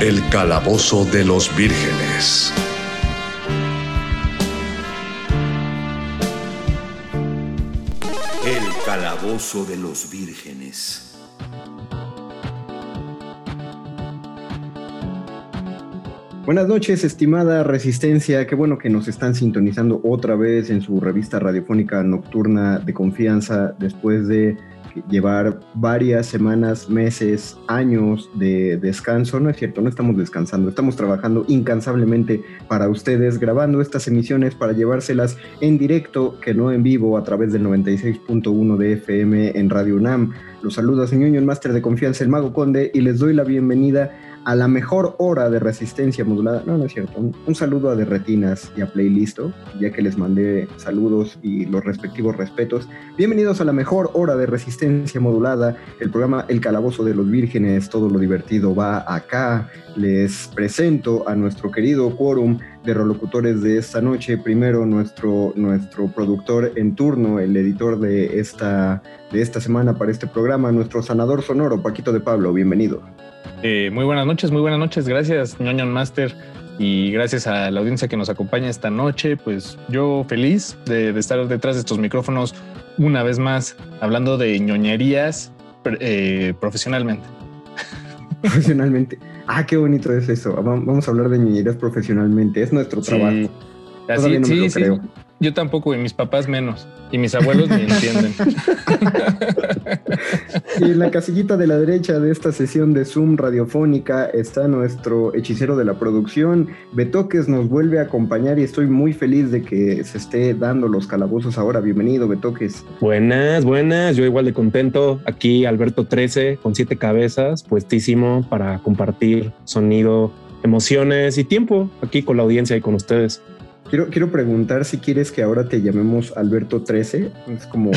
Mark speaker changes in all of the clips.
Speaker 1: El Calabozo de los Vírgenes.
Speaker 2: El Calabozo de los Vírgenes.
Speaker 3: Buenas noches, estimada Resistencia. Qué bueno que nos están sintonizando otra vez en su revista radiofónica nocturna de confianza después de llevar varias semanas, meses, años de descanso. No es cierto, no estamos descansando, estamos trabajando incansablemente para ustedes, grabando estas emisiones para llevárselas en directo, que no en vivo, a través del 96.1 de FM en Radio UNAM. Los saluda señor el máster de confianza, el Mago Conde, y les doy la bienvenida a la mejor hora de resistencia modulada. No, no es cierto. Un, saludo a Derretinas y a Playlisto, ya que les mandé saludos y los respectivos respetos. Bienvenidos a la mejor hora de resistencia modulada, el programa El Calabozo de los Vírgenes. Todo lo divertido va acá. Les presento a nuestro querido quórum de relocutores de esta noche. Primero, nuestro, nuestro productor en turno, el editor de esta, de esta semana para este programa, nuestro sanador sonoro, Paquito de Pablo. Bienvenido.
Speaker 4: Eh, muy buenas noches, muy buenas noches. Gracias, ñoño Master. Y gracias a la audiencia que nos acompaña esta noche, pues yo feliz de, estar detrás de estos micrófonos una vez más hablando de ñoñerías eh, profesionalmente.
Speaker 3: Profesionalmente. Ah, qué bonito es eso. Vamos a hablar de ñoñerías profesionalmente. Es nuestro trabajo.
Speaker 4: Así, sí, sí. Yo tampoco, y mis papás menos. Y mis abuelos me entienden.
Speaker 3: y en la casillita de la derecha de esta sesión de Zoom radiofónica está nuestro hechicero de la producción. Betoques nos vuelve a acompañar y estoy muy feliz de que se esté dando los calabozos ahora. Bienvenido, Betoques.
Speaker 5: Buenas, buenas. Yo igual de contento. Aquí Alberto 13 con siete cabezas, puestísimo para compartir sonido, emociones y tiempo aquí con la audiencia y con ustedes.
Speaker 3: Quiero, quiero preguntar si quieres que ahora te llamemos Alberto 13, es como,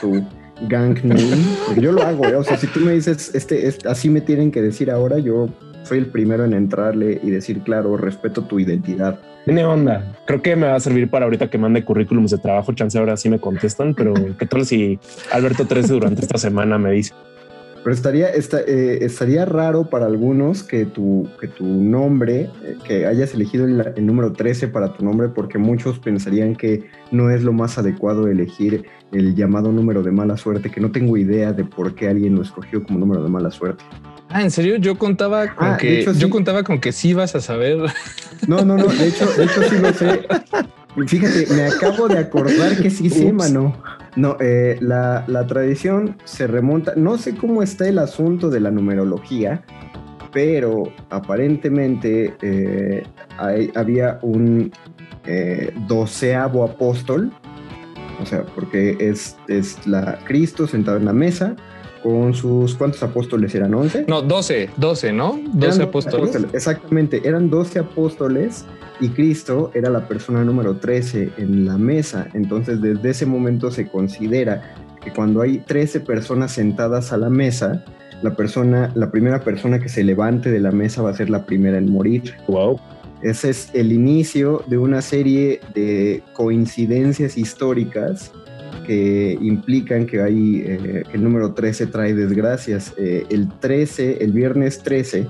Speaker 3: como tu gang name, yo lo hago, ¿eh? o sea, si tú me dices, este, así me tienen que decir ahora, yo soy el primero en entrarle y decir, claro, respeto tu identidad.
Speaker 5: Tiene onda. Creo que me va a servir para ahorita que mande currículums de trabajo. Chance ahora sí me contestan, pero ¿qué tal si Alberto 13 durante esta semana me dice?
Speaker 3: Pero estaría, eh, estaría raro para algunos que tu, que tu nombre, eh, que hayas elegido el, número 13 para tu nombre, porque muchos pensarían que no es lo más adecuado elegir el llamado número de mala suerte, que no tengo idea de por qué alguien lo escogió como número de mala suerte.
Speaker 4: Ah, en serio, yo contaba con ah, que yo contaba con que sí vas a saber.
Speaker 3: No, no, no, de hecho, de hecho sí lo sé. Fíjate, me acabo de acordar que sí sí, mano. No, eh, la, tradición se remonta, no sé cómo está el asunto de la numerología, pero aparentemente eh, había un eh, doceavo apóstol, o sea, porque es, es la Cristo sentado en la mesa, con sus, ¿cuántos apóstoles eran? ¿11?
Speaker 4: No, 12, 12, ¿no? 12 apóstoles.
Speaker 3: Exactamente, eran 12 apóstoles y Cristo era la persona número 13 en la mesa. Entonces, desde ese momento se considera que cuando hay 13 personas sentadas a la mesa, la persona, la primera persona que se levante de la mesa va a ser la primera en morir.
Speaker 5: Wow.
Speaker 3: Ese es el inicio de una serie de coincidencias históricas que implican que hay eh, el número 13 trae desgracias. Eh, el 13, el viernes 13,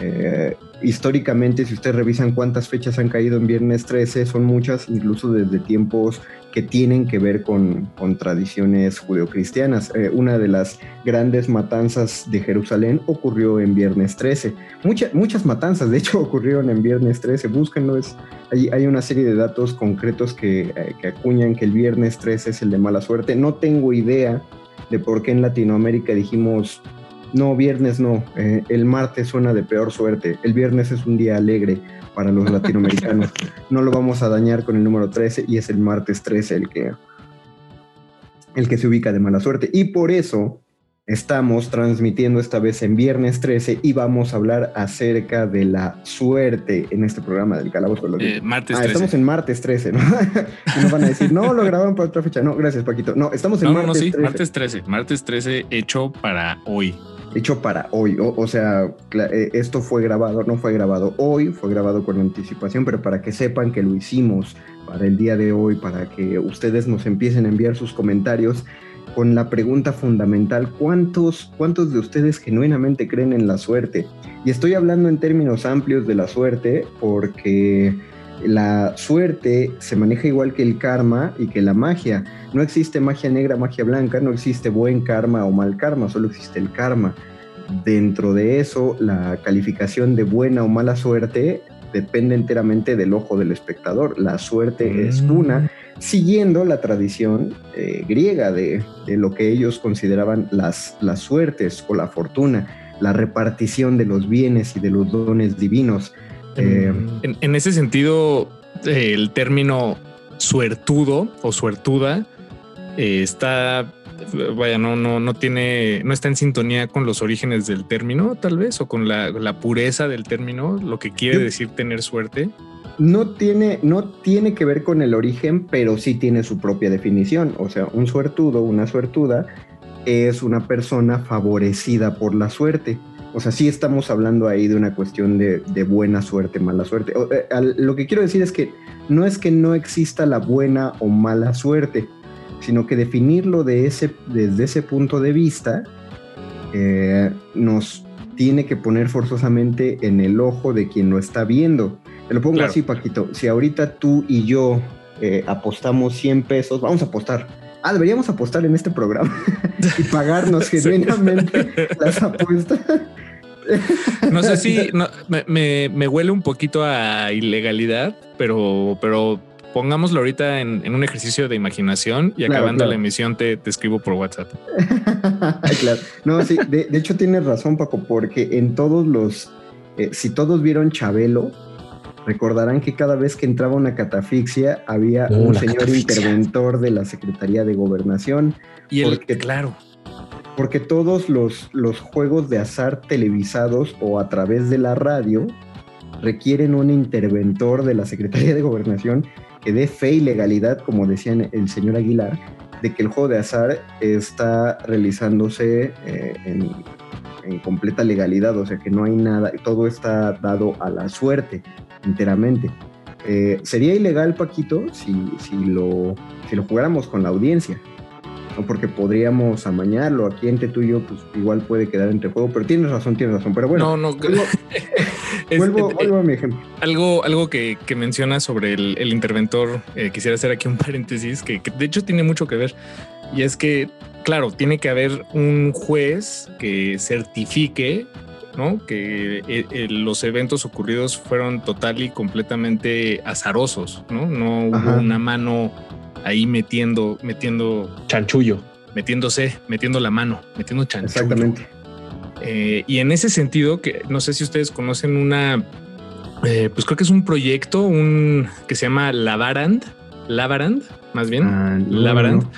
Speaker 3: eh, históricamente, si ustedes revisan cuántas fechas han caído en viernes 13, son muchas, incluso desde tiempos que tienen que ver con, con tradiciones judeocristianas. Eh, una de las grandes matanzas de Jerusalén ocurrió en viernes 13. Muchas muchas matanzas, de hecho, ocurrieron en viernes 13. Búsquenlo, es, hay, hay una serie de datos concretos que, eh, que acuñan que el viernes 13 es el de mala suerte. No tengo idea de por qué en Latinoamérica dijimos no, viernes no. Eh, el martes suena de peor suerte. El viernes es un día alegre para los latinoamericanos. no lo vamos a dañar con el número 13 y es el martes 13 el que, el que se ubica de mala suerte. Y por eso estamos transmitiendo esta vez en viernes 13 y vamos a hablar acerca de la suerte en este programa del Calabozo. de los
Speaker 4: Eh, martes
Speaker 3: Ah,
Speaker 4: 13.
Speaker 3: estamos en martes 13, ¿no? y nos van a decir, no, lo grabaron para otra fecha. No, gracias, Paquito. No, estamos en
Speaker 4: No, no,
Speaker 3: martes
Speaker 4: no, sí,
Speaker 3: 13.
Speaker 4: martes 13. Martes 13 hecho para hoy.
Speaker 3: Hecho para hoy. O, sea, eh, esto fue grabado, no fue grabado hoy, fue grabado con anticipación, pero para que sepan que lo hicimos para el día de hoy, para que ustedes nos empiecen a enviar sus comentarios con la pregunta fundamental, ¿cuántos, cuántos de ustedes genuinamente creen en la suerte? Y estoy hablando en términos amplios de la suerte porque la suerte se maneja igual que el karma y que la magia. No existe magia negra, magia blanca, no existe buen karma o mal karma, solo existe el karma. Dentro de eso, la calificación de buena o mala suerte depende enteramente del ojo del espectador. La suerte es
Speaker 4: Mm.
Speaker 3: una, siguiendo la tradición eh, griega de, de lo que ellos consideraban las, las suertes o la fortuna, la repartición de los bienes y de los dones divinos. Eh,
Speaker 4: En, en ese sentido, el término suertudo o suertuda eh, está, vaya, no, no, no tiene, no está en sintonía con los orígenes del término, tal vez, o con la, la pureza del término, lo que quiere decir tener suerte.
Speaker 3: no tiene, no tiene que ver con el origen, pero sí tiene su propia definición. O sea, un suertudo, una suertuda, es una persona favorecida por la suerte. O sea, sí estamos hablando ahí de una cuestión de, de buena suerte, mala suerte. O, eh, al- lo que quiero decir es que no es que no exista la buena o mala suerte, sino que definirlo de ese, desde ese punto de vista eh, nos tiene que poner forzosamente en el ojo de quien lo está viendo. Te lo pongo
Speaker 4: Claro.
Speaker 3: así, Paquito. Si ahorita tú y yo eh, apostamos 100 pesos, vamos a apostar. Ah, deberíamos apostar en este programa y pagarnos genuinamente las apuestas.
Speaker 4: No sé si no, me, me- me huele un poquito a ilegalidad, pero, pero pongámoslo ahorita en, en un ejercicio de imaginación y
Speaker 3: Claro,
Speaker 4: acabando
Speaker 3: claro.
Speaker 4: la emisión te, te escribo por WhatsApp.
Speaker 3: Claro. No, sí, de, de hecho tienes razón, Paco, porque en todos los, eh, si todos vieron Chabelo, recordarán que cada vez que entraba una catafixia había
Speaker 5: Oh,
Speaker 3: un señor
Speaker 5: catafixia.
Speaker 3: interventor de la Secretaría de Gobernación,
Speaker 4: Y el,
Speaker 3: Porque-
Speaker 4: claro,
Speaker 3: porque todos los, los juegos de azar televisados o a través de la radio requieren un interventor de la Secretaría de Gobernación que dé fe y legalidad, como decía el señor Aguilar, de que el juego de azar está realizándose eh, en, completa legalidad, o sea que no hay nada, todo está dado a la suerte enteramente. Eh, sería ilegal, Paquito, si, si, lo, si lo jugáramos con la audiencia. ¿No? Porque podríamos amañarlo. Aquí entre tú y yo, pues igual puede quedar entre juego. Pero tienes razón, tienes razón. Pero bueno,
Speaker 4: no, no.
Speaker 3: vuelvo,
Speaker 4: es-
Speaker 3: vuelvo-
Speaker 4: eh,
Speaker 3: vuelvo a mi ejemplo.
Speaker 4: Algo, algo que, que menciona sobre el, el interventor, eh, quisiera hacer aquí un paréntesis que, que de hecho tiene mucho que ver. Y es que, claro, tiene que haber un juez que certifique ¿no? que eh, eh, los eventos ocurridos fueron total y completamente azarosos, ¿no? No hubo
Speaker 3: Ajá.
Speaker 4: una mano ahí metiendo, metiendo,
Speaker 5: Chanchullo.
Speaker 4: metiéndose, metiendo la mano, metiendo chanchullo.
Speaker 3: Exactamente.
Speaker 4: Eh, y en ese sentido, que no sé si ustedes conocen una, eh, pues creo que es un proyecto, un que se llama Lavarand, Lavarand, más bien,
Speaker 3: Ah, no,
Speaker 4: Lavarand,
Speaker 3: no.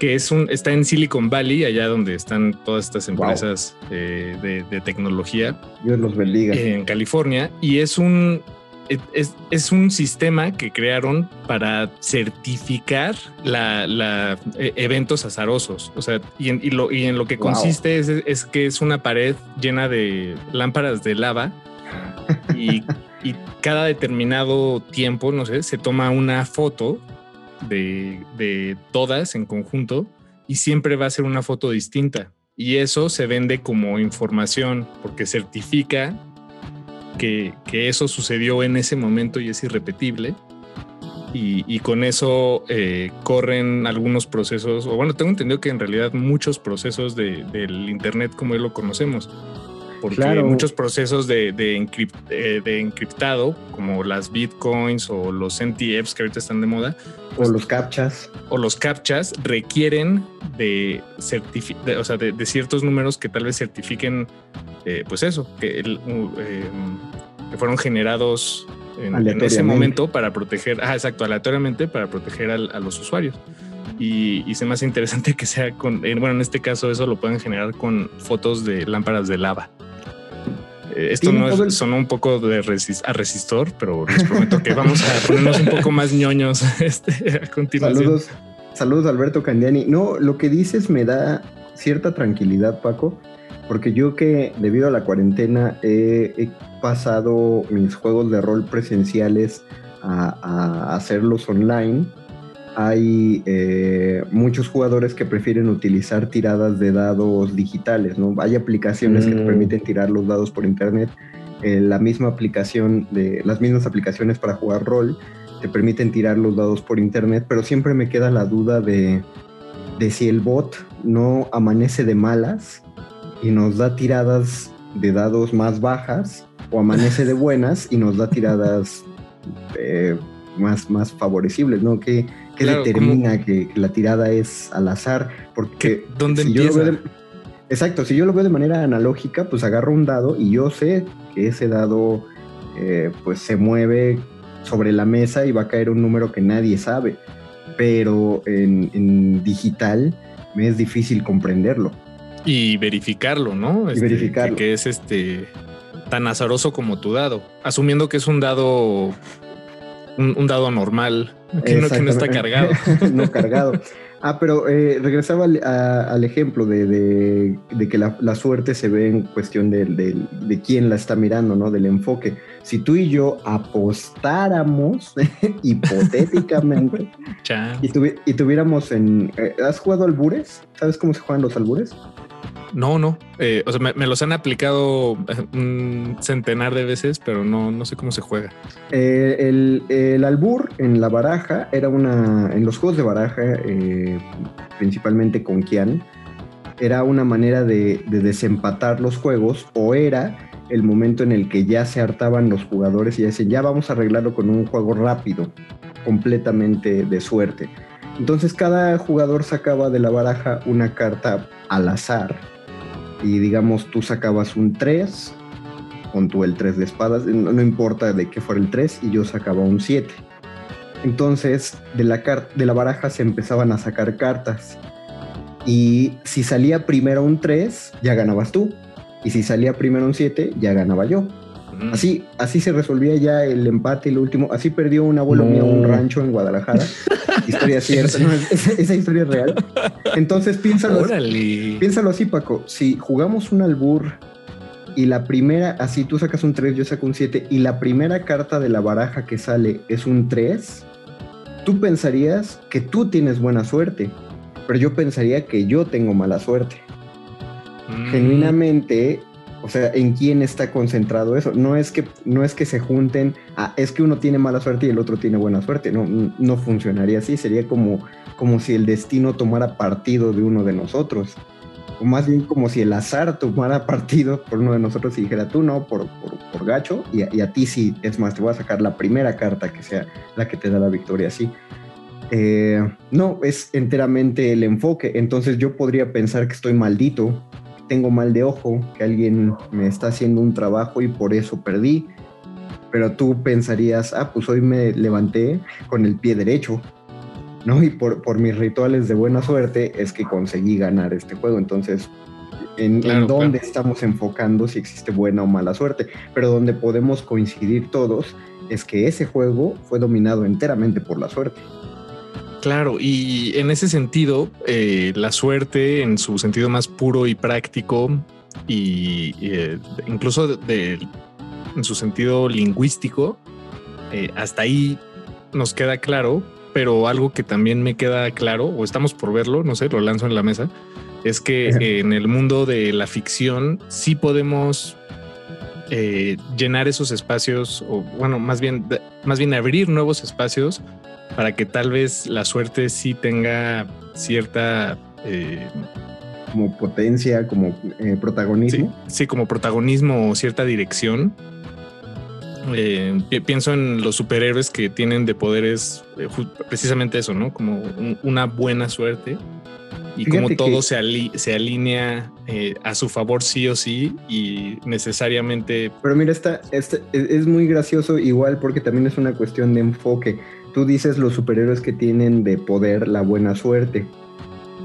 Speaker 4: que es un, está en Silicon Valley, allá donde están todas estas
Speaker 3: Wow.
Speaker 4: empresas eh, de, de tecnología
Speaker 3: Dios los bendiga.
Speaker 4: en California, y es un, es, es, un sistema que crearon para certificar la, la e, eventos azarosos. O sea, y en, y lo, y en lo que consiste es, es, que es una pared llena de lámparas de lava y, y, cada determinado tiempo, no sé, se toma una foto de, de todas en conjunto y siempre va a ser una foto distinta. Y eso se vende como información porque certifica que, eso sucedió en ese momento y es irrepetible. Y, con eso eh, corren algunos procesos, o bueno, tengo entendido que en realidad muchos procesos del Internet como lo conocemos, porque muchos procesos de, eh, de, encriptado, como las bitcoins o los NTFs que ahorita están de moda,
Speaker 3: o los captchas,
Speaker 4: o los captchas requieren de, o sea, de, ciertos números que tal vez certifiquen, eh, pues eso, que el, que fueron generados en, ese momento para proteger, ah, exacto, aleatoriamente para proteger a los usuarios. Y, se me hace interesante que sea con, bueno, en este caso eso lo pueden generar con fotos de lámparas de lava. Eh, esto no es, sonó un poco de a resistor, pero les prometo que vamos a ponernos un poco más ñoños este, a continuación.
Speaker 3: Saludos, saludos Alberto Candiani. No, lo que dices me da cierta tranquilidad, Paco, porque yo que debido a la cuarentena he, pasado mis juegos de rol presenciales a, hacerlos online. Hay eh, muchos jugadores que prefieren utilizar tiradas de dados digitales, ¿no? Hay aplicaciones que te mm. permiten tirar los dados por internet. Eh, la misma aplicación de las mismas aplicaciones para jugar rol te permiten tirar los dados por internet, pero siempre me queda la duda de, de si el bot no amanece de malas y nos da tiradas de dados más bajas o amanece de buenas y nos da tiradas eh, más, más favorecibles, ¿no? ¿Qué, determina que, la tirada es al azar? Porque
Speaker 4: ¿Dónde empieza?
Speaker 3: exacto, si yo lo veo de manera analógica, pues agarro un dado y yo sé que ese dado eh, pues se mueve sobre la mesa y va a caer un número que nadie sabe. Pero en, en digital me es difícil comprenderlo.
Speaker 4: Y verificarlo, ¿no?
Speaker 3: y este, verificarlo.
Speaker 4: Que, es este tan azaroso como tu dado. Asumiendo que es un dado. Un, dado normal, que no, está cargado.
Speaker 3: no cargado. Ah, pero eh, regresaba al, ejemplo de, que la, suerte se ve en cuestión de, de, quién la está mirando, ¿no? Del enfoque. Si tú y yo apostáramos, hipotéticamente, y, y, tuviéramos en... Eh, ¿Has jugado albures? ¿Sabes cómo se juegan los albures?
Speaker 4: No, no. Eh, o sea, me, los han aplicado eh, un centenar de veces, pero no, no sé cómo se juega.
Speaker 3: Eh, el, albur en la baraja era una. En los juegos de baraja, principalmente con Kian, era una manera de, de, desempatar los juegos o era el momento en el que ya se hartaban los jugadores y decían, ya vamos a arreglarlo con un juego rápido, completamente de suerte. Entonces cada jugador sacaba de la baraja una carta al azar y digamos tú sacabas un 3, con tu el 3 de espadas, no, importa de qué fuera el 3, y yo sacaba un 7. Entonces de la, de la baraja se empezaban a sacar cartas. Y si salía primero un 3, ya ganabas tú. Y si salía primero un 7, ya ganaba yo. Así, así se resolvía ya el empate y el último. Así perdió un abuelo mío un rancho en Guadalajara. historia cierta, esa, historia es real. Entonces piénsalo, piénsalo así, Paco. Si jugamos un albur y la primera, así tú sacas un 3, yo saco un 7, y la primera carta de la baraja que sale es un 3, tú pensarías que tú tienes buena suerte, pero yo pensaría que yo tengo mala suerte. Mm. Genuinamente, o sea, ¿en quién está concentrado eso? No es que, no es que se junten, es que uno tiene mala suerte y el otro tiene buena suerte. No, no funcionaría así. Sería como, como si el destino tomara partido de uno de nosotros. O más bien como si el azar tomara partido por uno de nosotros y dijera tú no, por, por, gacho, y, a ti sí. Es más, te voy a sacar la primera carta que sea la que te da la victoria, sí. Eh, no, es enteramente el enfoque. Entonces yo podría pensar que estoy maldito tengo mal de ojo, que alguien me está haciendo un trabajo y por eso perdí. Pero tú pensarías, ah, pues hoy me levanté con el pie derecho, ¿no? Y por, por mis rituales de buena suerte es que conseguí ganar este juego. Entonces, en, dónde estamos enfocando si existe buena o mala suerte, pero donde podemos coincidir todos es que ese juego fue dominado enteramente por la suerte.
Speaker 4: Claro, y en ese sentido, eh, la suerte en su sentido más puro y práctico, y eh, incluso de, en su sentido lingüístico, eh, hasta ahí nos queda claro, pero algo que también me queda claro, o estamos por verlo, no sé, lo lanzo en la mesa, es que en el mundo de la ficción sí podemos llenar esos espacios, o bueno, más bien, más bien abrir nuevos espacios para que tal vez la suerte sí tenga cierta...
Speaker 3: Eh, como potencia, como eh, protagonismo.
Speaker 4: Sí, como protagonismo o cierta dirección. Eh, pienso en los superhéroes que tienen de poderes precisamente eso, ¿no? Como una buena suerte y como todo se, se, alinea a su favor sí o sí y necesariamente...
Speaker 3: Pero mira, esta, este es muy gracioso igual porque también es una cuestión de enfoque tú dices los superhéroes que tienen de poder la buena suerte.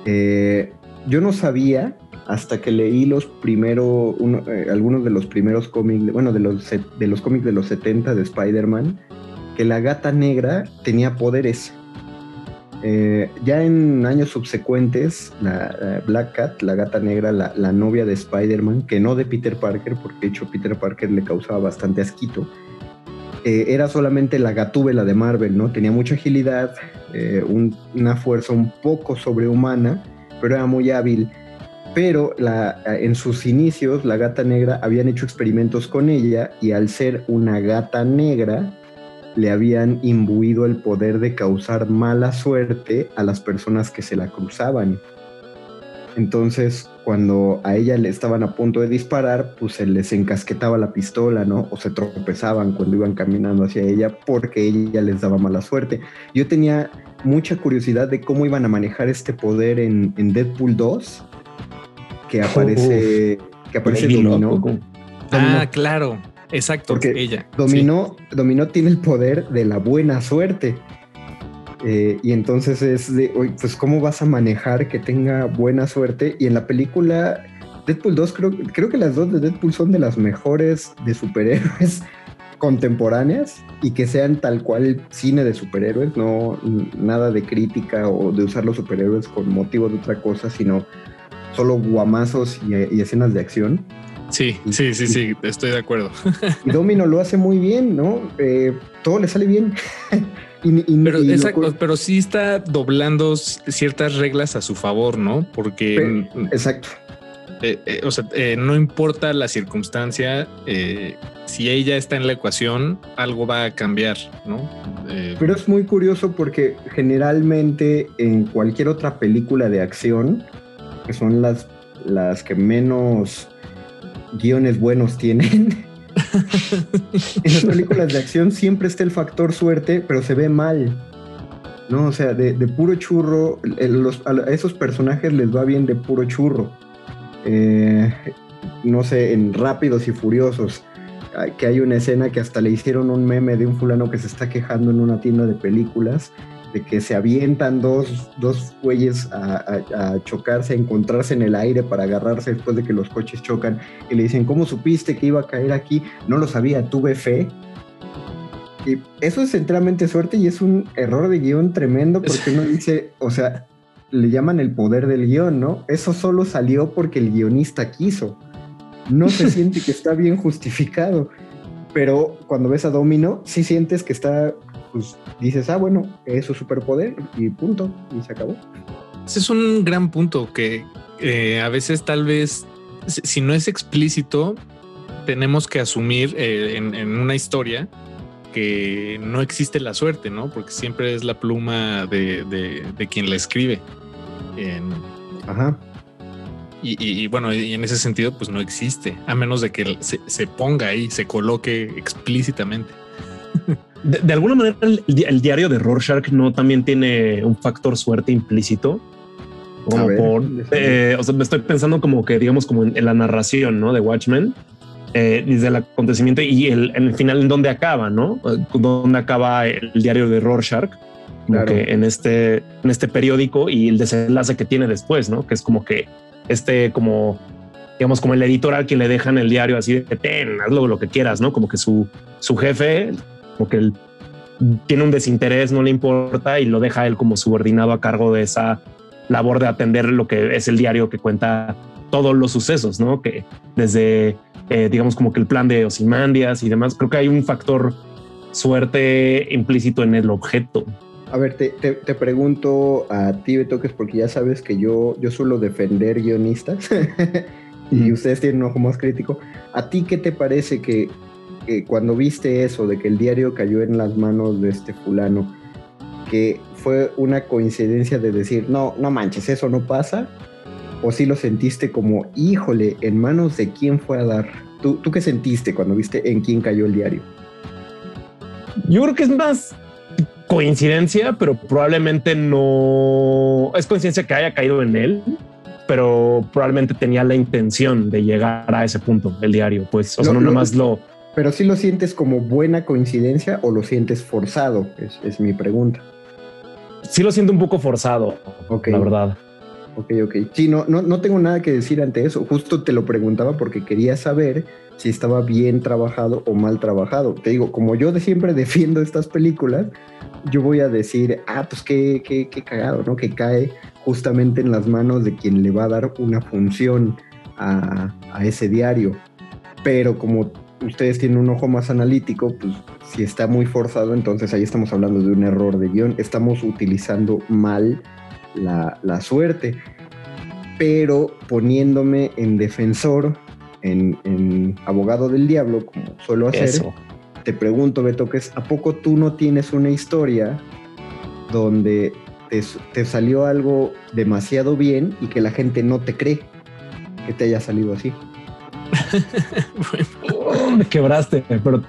Speaker 3: Eh, yo no sabía hasta que leí los primeros, eh, algunos de los primeros cómics, bueno, de los, de los cómics de los 70 de Spider-Man, que la gata negra tenía poderes. Eh, ya en años subsecuentes, la, Black Cat, la gata negra, la, la novia de Spider-Man, que no de Peter Parker, porque de hecho Peter Parker le causaba bastante asquito, eh, era solamente la gatúbela de Marvel, ¿no? Tenía mucha agilidad, eh, una fuerza un poco sobrehumana, pero era muy hábil. Pero la, en sus inicios, la gata negra habían hecho experimentos con ella y al ser una gata negra, le habían imbuido el poder de causar mala suerte a las personas que se la cruzaban. Entonces, cuando a ella le estaban a punto de disparar, pues se les encasquetaba la pistola, ¿no? O se tropezaban cuando iban caminando hacia ella porque ella les daba mala suerte. Yo tenía mucha curiosidad de cómo iban a manejar este poder en, Deadpool 2, que aparece, que aparece Dominó.
Speaker 4: Ah, claro, exacto, porque ella.
Speaker 3: Dominó, Dominó tiene el poder de la buena suerte. Eh, y entonces es de, pues, ¿cómo vas a manejar que tenga buena suerte? Y en la película Deadpool 2, creo, creo que las dos de Deadpool son de las mejores de superhéroes contemporáneas y que sean tal cual cine de superhéroes, no nada de crítica o de usar los superhéroes con motivo de otra cosa, sino solo guamazos y, escenas de acción.
Speaker 4: Sí, sí, sí, sí, estoy de acuerdo.
Speaker 3: Y Domino lo hace muy bien, ¿no? Eh, todo le sale bien.
Speaker 4: pero, exacto, pero sí está doblando ciertas reglas a su favor, ¿no? Porque...
Speaker 3: exacto.
Speaker 4: Eh, eh, o sea, eh, no importa la circunstancia, si ella está en la ecuación, algo va a cambiar, ¿no?
Speaker 3: pero es muy curioso porque generalmente en cualquier otra película de acción, que son las, las que menos guiones buenos tienen, en las películas de acción siempre está el factor suerte, pero se ve mal. ¿No? O sea, de, puro churro, a esos personajes les va bien de puro churro. Eh, no sé, en Rápidos y Furiosos, que hay una escena que hasta le hicieron un meme de un fulano que se está quejando en una tienda de películas de que se avientan dos, dos güeyes a, chocarse, a encontrarse en el aire para agarrarse después de que los coches chocan y le dicen, ¿cómo supiste que iba a caer aquí? No lo sabía, tuve fe. Y eso es enteramente suerte y es un error de guion tremendo porque uno dice, o sea, le llaman el poder del guion, ¿no? Eso solo salió porque el guionista quiso. No se siente que está bien justificado. Pero cuando ves a Domino, sí sientes que está pues dices, ah, bueno, es su superpoder y punto, y se acabó.
Speaker 4: Ese es un gran punto que eh, a veces tal vez, si no es explícito, tenemos que asumir eh, en, una historia que no existe la suerte, ¿no? Porque siempre es la pluma de, quien la escribe.
Speaker 3: Ajá.
Speaker 4: Y, bueno, y en ese sentido, pues no existe, a menos de que se, se ponga ahí, se coloque explícitamente.
Speaker 5: De, alguna manera, el, diario de Rorschach no también tiene un factor suerte implícito. Como por, eh, o sea, me estoy pensando como que, digamos, como en, la narración, ¿no? De Watchmen, eh, desde el acontecimiento y el, en el final en donde acaba, ¿no? Donde acaba el diario de Rorschach, como que en este, en este periódico y el desenlace que tiene después, ¿no? Que es como que este, como, digamos, como el editorial que le dejan el diario así de ten, hazlo lo que quieras, ¿no? Como que su, su jefe que él tiene un desinterés, no le importa y lo deja él como subordinado a cargo de esa labor de atender lo que es el diario que cuenta todos los sucesos, ¿no? Que desde, eh, digamos, como que el plan de Osimandias y demás, creo que hay un factor suerte implícito en el objeto.
Speaker 3: A ver, te, te, pregunto a ti, Betoques, porque ya sabes que yo, yo suelo defender guionistas y ustedes tienen un ojo más crítico. ¿A ti qué te parece que, que, cuando viste eso, de que el diario cayó en las manos de este fulano, que fue una coincidencia de decir, no, no manches, eso no pasa? ¿O si lo sentiste como, híjole, en manos de quién fue a dar? ¿Tú, ¿Tú qué sentiste cuando viste en quién cayó el diario?
Speaker 5: Yo creo que es más coincidencia, pero probablemente no es coincidencia que haya caído en él, pero probablemente tenía la intención de llegar a ese punto, el diario. Pues, o sea, no nomás lo.
Speaker 3: Pero si lo sientes como buena coincidencia o lo sientes forzado, es, mi pregunta.
Speaker 5: Sí lo siento un poco forzado, okay. la verdad.
Speaker 3: Ok, ok. Sí, no, no, no tengo nada que decir ante eso. Justo te lo preguntaba porque quería saber si estaba bien trabajado o mal trabajado. Te digo, como yo de siempre defiendo estas películas, yo voy a decir, ah, pues qué, qué, qué cagado, ¿no? Que cae justamente en las manos de quien le va a dar una función a, a ese diario. Pero como ustedes tienen un ojo más analítico, pues si está muy forzado, entonces ahí estamos hablando de un error de guion. Estamos utilizando mal la, la suerte. Pero poniéndome en defensor en, Abogado del Diablo, como suelo hacer, te pregunto, Beto, que es, ¿a poco tú no tienes una historia donde te, salió algo demasiado bien y que la gente no te cree que te haya salido así?
Speaker 5: me quebraste, pero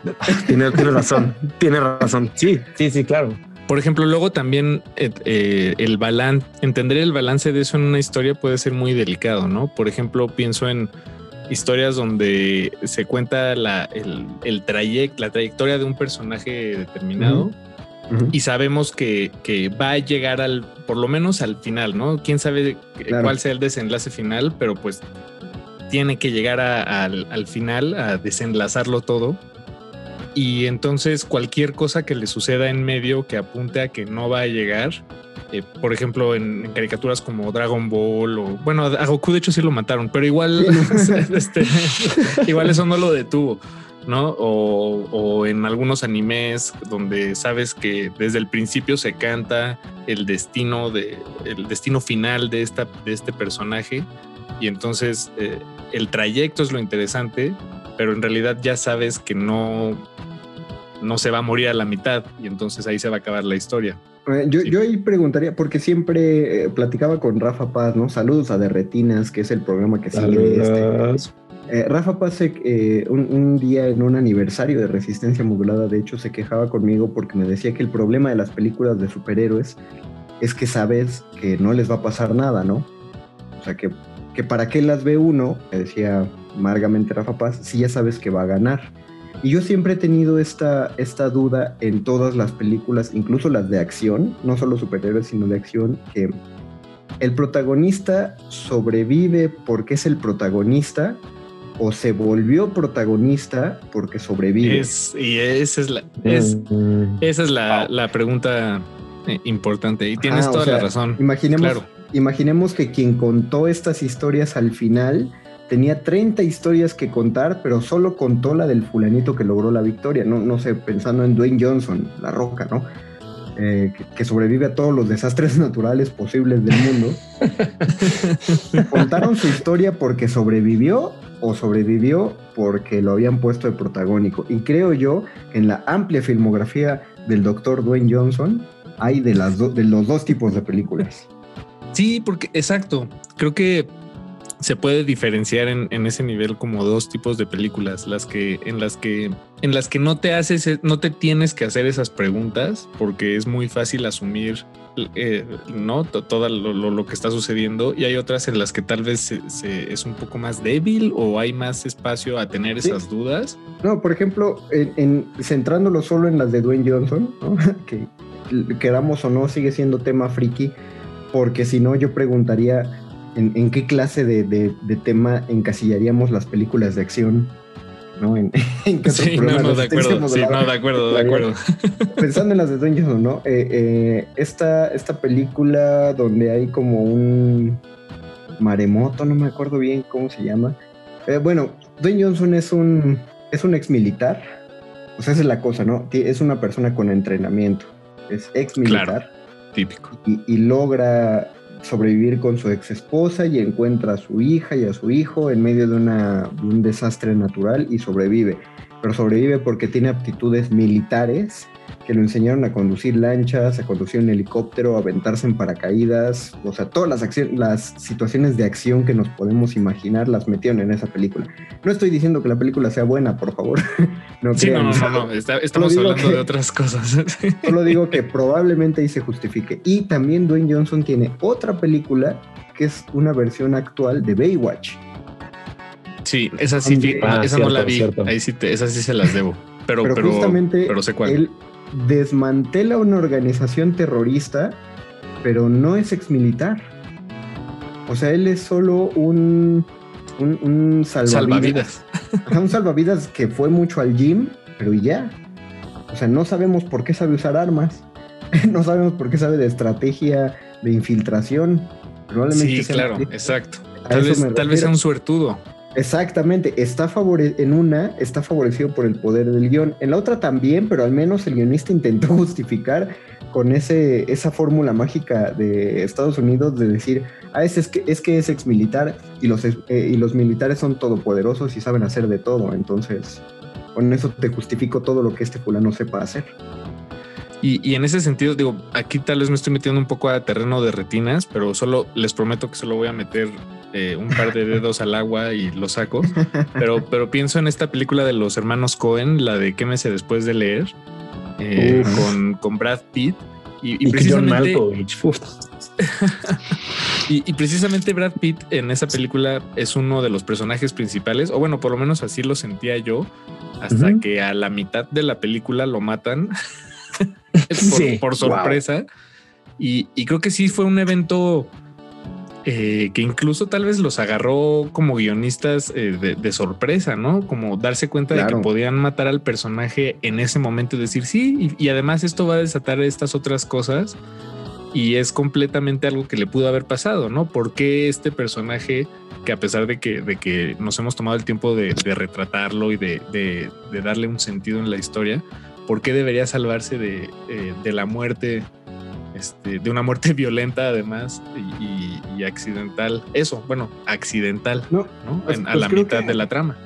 Speaker 5: tiene, razón, tiene razón. Sí, sí, sí, claro.
Speaker 4: Por ejemplo, luego también eh, eh, el balance, entender el balance de eso en una historia puede ser muy delicado, ¿no? Por ejemplo, pienso en historias donde se cuenta la, el, el trayecto, la trayectoria de un personaje determinado. Y sabemos que, que, va a llegar al, por lo menos al final, ¿no? Quién sabe cuál sea el desenlace final, pero pues tiene que llegar al, al final a desenlazarlo todo. Y entonces cualquier cosa que le suceda en medio que apunte a que no va a llegar, eh, por ejemplo, en, caricaturas como Dragon Ball o bueno, a Goku de hecho sí lo mataron, pero igual, este, igual eso no lo detuvo, ¿no? O, o, en algunos animes donde sabes que desde el principio se canta el destino de el destino final de esta de este personaje y entonces eh, el trayecto es lo interesante, pero en realidad ya sabes que no no se va a morir a la mitad y entonces ahí se va a acabar la historia.
Speaker 3: Eh, yo, ahí preguntaría, porque siempre eh, platicaba con Rafa Paz, ¿no? Saludos a Derretinas, que es el programa que sigue este. Eh, Rafa Paz un, día en un aniversario de Resistencia Modulada, de hecho, se quejaba conmigo porque me decía que el problema de las películas de superhéroes es que sabes que no les va a pasar nada, ¿no? O sea, que, que para qué las ve uno, me decía amargamente Rafa Paz, si ya sabes que va a ganar. Y yo siempre he tenido esta, esta duda en todas las películas, incluso las de acción, no solo superhéroes, sino de acción, que el protagonista sobrevive porque es el protagonista o se volvió protagonista porque sobrevive.
Speaker 4: y esa es la, mm. esa es la, pregunta eh, importante y tienes toda la razón.
Speaker 3: Imaginemos, imaginemos que quien contó estas historias al final tenía 30 historias que contar, pero solo contó la del fulanito que logró la victoria. No, no sé, pensando en Dwayne Johnson, la roca, ¿no? Eh, que, sobrevive a todos los desastres naturales posibles del mundo. ¿Contaron su historia porque sobrevivió o sobrevivió porque lo habían puesto de protagónico? Y creo yo que en la amplia filmografía del doctor Dwayne Johnson hay de, las de los dos tipos de películas.
Speaker 4: Sí, porque exacto. Creo que se puede diferenciar en, ese nivel como dos tipos de películas, las que en las que en las que no te haces, no te tienes que hacer esas preguntas porque es muy fácil asumir eh, no todo lo, que está sucediendo y hay otras en las que tal vez es un poco más débil o hay más espacio a tener esas dudas.
Speaker 3: No, por ejemplo, en, centrándolo solo en las de Dwayne Johnson, que queramos o no sigue siendo tema friki, porque si no yo preguntaría en, qué clase de, tema encasillaríamos las películas de acción ¿no? En,
Speaker 4: sí, no, no, de acuerdo, sí, no, de acuerdo, de acuerdo.
Speaker 3: Pensando en las de Dwayne Johnson, ¿no? Eh, eh, esta, esta película donde hay como un maremoto, no me acuerdo bien cómo se llama. Eh, bueno, Dwayne Johnson es un, es un ex militar. O sea, esa es la cosa, ¿no? Es una persona con entrenamiento. Es ex militar.
Speaker 4: Típico.
Speaker 3: Y, logra sobrevivir con su ex esposa y encuentra a su hija y a su hijo en medio de, una, un desastre natural y sobrevive. Pero sobrevive porque tiene aptitudes militares que lo enseñaron a conducir lanchas, a conducir un helicóptero, a aventarse en paracaídas, o sea, todas las, las situaciones de acción que nos podemos imaginar las metieron en esa película. No estoy diciendo que la película sea buena, por favor.
Speaker 4: no, sí, no, no, no, estamos hablando de otras cosas.
Speaker 3: solo digo que probablemente ahí se justifique. Y también Dwayne Johnson tiene otra película que es una versión actual de Baywatch.
Speaker 4: Sí, esa sí, ah, esa no la vi. Ahí sí, te, esas sí se las debo. Pero, pero, justamente pero sé cuál
Speaker 3: desmantela una organización terrorista, pero no es exmilitar. O sea, él es solo un, un, salvavidas. un salvavidas que fue mucho al gym, pero ya. O sea, no sabemos por qué sabe usar armas. no sabemos por qué sabe de estrategia de infiltración.
Speaker 4: Probablemente sí, claro, exacto. Tal vez, tal vez sea un suertudo.
Speaker 3: Exactamente, está favore en una está favorecido por el poder del guion, en la otra también, pero al menos el guionista intentó justificar con ese, esa fórmula mágica de Estados Unidos de decir, ah, es, que, es que es ex militar y los, eh, y los militares son todopoderosos y saben hacer de todo, entonces con eso te justifico todo lo que este fulano sepa hacer.
Speaker 4: Y, y, en ese sentido, digo, aquí tal vez me estoy metiendo un poco a terreno de retinas, pero solo les prometo que solo voy a meter eh, un par de dedos al agua y lo saco. Pero, pero pienso en esta película de los hermanos Cohen, la de Quémese después de leer, eh, con, con, Brad Pitt. Y, y, precisamente, y, precisamente Brad Pitt en esa película es uno de los personajes principales, o bueno, por lo menos así lo sentía yo, hasta que a la mitad de la película lo matan por, sorpresa. Y, y, creo que sí fue un evento eh, que incluso tal vez los agarró como guionistas eh, de, sorpresa, ¿no? Como darse cuenta de que podían matar al personaje en ese momento y decir sí, y, además esto va a desatar estas otras cosas y es completamente algo que le pudo haber pasado, ¿no? ¿Por qué este personaje, que a pesar de que, de que nos hemos tomado el tiempo de, retratarlo y de, darle un sentido en la historia, ¿por qué debería salvarse de, eh, de la muerte este, de una muerte violenta además y, accidental. Eso, bueno, accidental, ¿no? Pues, a la pues mitad de la trama.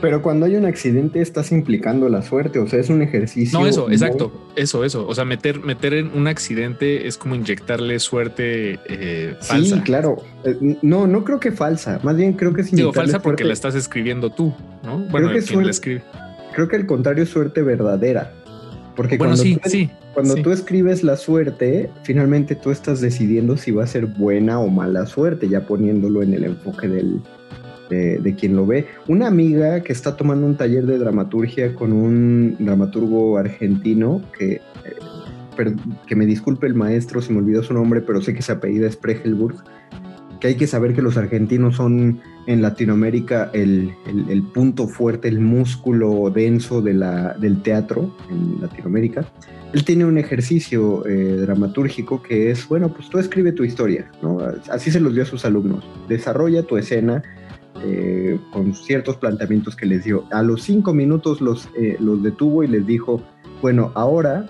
Speaker 3: Pero cuando hay un accidente estás implicando la suerte, o sea, es un ejercicio.
Speaker 4: No, eso, exacto, eso, eso. O sea, meter, meter en un accidente es como inyectarle suerte eh, falsa.
Speaker 3: Sí, claro. Eh, no, no creo que falsa. Más bien creo que es
Speaker 4: Digo, falsa porque la estás escribiendo tú, ¿no? Bueno,
Speaker 3: creo que
Speaker 4: quien la escribe.
Speaker 3: Creo que el contrario es suerte verdadera. Porque
Speaker 4: bueno,
Speaker 3: cuando
Speaker 4: sí,
Speaker 3: tú,
Speaker 4: sí.
Speaker 3: Cuando tú escribes la suerte, finalmente tú estás decidiendo si va a ser buena o mala suerte, ya poniéndolo en el enfoque del, de, quien lo ve. Una amiga que está tomando un taller de dramaturgia con un dramaturgo argentino que, eh, que me disculpe el maestro si me olvidó su nombre, pero sé que se apellida Spregelburg, que hay que saber que los argentinos son en Latinoamérica el, el, punto fuerte, el músculo denso de la, del teatro en Latinoamérica él tiene un ejercicio eh, dramatúrgico que es, bueno, pues tú escribe tu historia, ¿no? Así se los dio a sus alumnos. Desarrolla tu escena eh, con ciertos planteamientos que les dio. A los cinco minutos los, eh, los detuvo y les dijo, bueno, ahora